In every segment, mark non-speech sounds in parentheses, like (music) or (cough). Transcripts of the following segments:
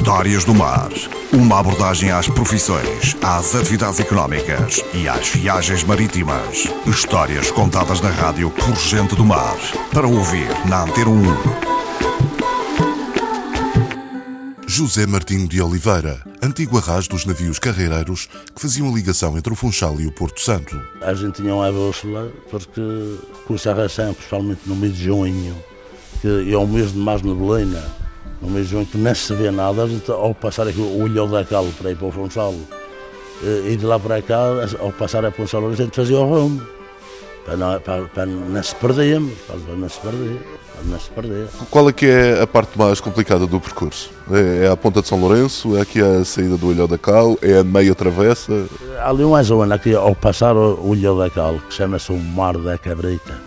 Histórias do Mar. Uma abordagem às profissões, às atividades económicas e às viagens marítimas. Histórias contadas na rádio por gente do mar. Para ouvir na Antena 1. José Martinho de Oliveira, antigo arras dos navios carreireiros que faziam a ligação entre o Funchal e o Porto Santo. A gente tinha uma bússola porque com essa ração, principalmente no mês de junho, que é um mês de mais neblina, no mês de junho que nem se vê nada, ao passar aqui o olho da calo para ir para o Funchal e de lá para cá, ao passar a Funchal, a gente fazia o rumo, para não, para, para não se perdermos, para não se perder, para não se perder. Qual é que é a parte mais complicada do percurso? É, é a Ponta de São Lourenço? É aqui a saída do Olho da Cal? É a meia travessa? Há ali uma zona aqui, ao passar o olho da cal, que chama-se o Mar da Cabrita,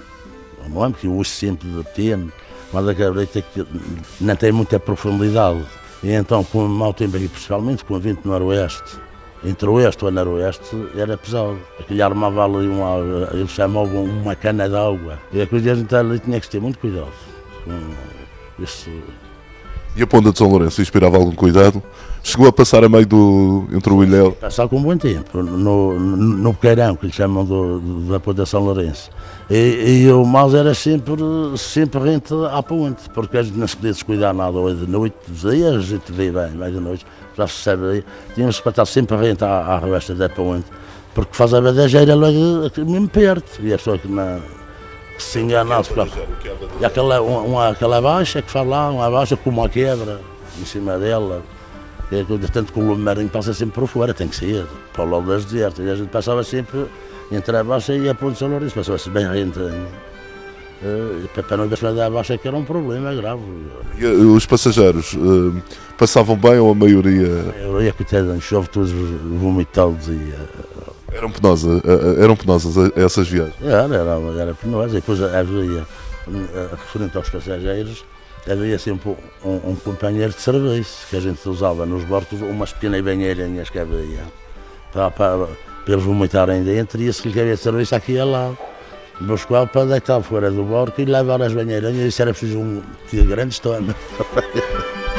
não é porque eu uso sempre de pequeno, Mar da Cabrita que não tem muita profundidade. E então, com aqui, principalmente com vento noroeste, entre oeste e o noroeste, era pesado. Aquele armava ali uma, eles chamavam uma cana de água. E a coisa então ali tinha que ter muito cuidado com isso. E a Ponta de São Lourenço inspirava algum cuidado? Chegou a passar a meio do. entre o Ilhéu? Passar com bom tempo, no, no, Boqueirão, que lhe chamam do, da Ponta de São Lourenço. E, e o mal era sempre, sempre rente à ponte, porque a gente não se podia descuidar nada. Hoje de noite, de dia, a gente vê bem, mais da noite, já se sabe aí. Tínhamos que estar sempre rente à, à revesta da ponte, porque faz a badejeira logo mesmo perto. E a pessoa que não se enganasse. E aquela, uma, aquela baixa que faz lá, uma baixa com uma quebra em cima dela. Que é tanto que o lume marinho passa sempre por fora, tem que sair, para o lado das desertas. E a gente passava sempre entre a baixa e a ponte de São Lourenço, passava-se bem rentinho. Uh, para não ver a baixa que era um problema grave. E uh, os passageiros uh, passavam bem ou a maioria? A maioria, coitada, chove todos vomitados e eram penosas, eram penosas essas viagens? Era, era, era penosa. E depois havia, referente aos passageiros, havia sempre um, um, companheiro de serviço que a gente usava nos bordos, umas pequenas banheirinhas que havia para, para, para eles vomitarem dentro e se lhe havia serviço aqui e lá. Buscava para deitar fora do barco e levar as banheirinhas. Isso era preciso um grande estômago. (laughs)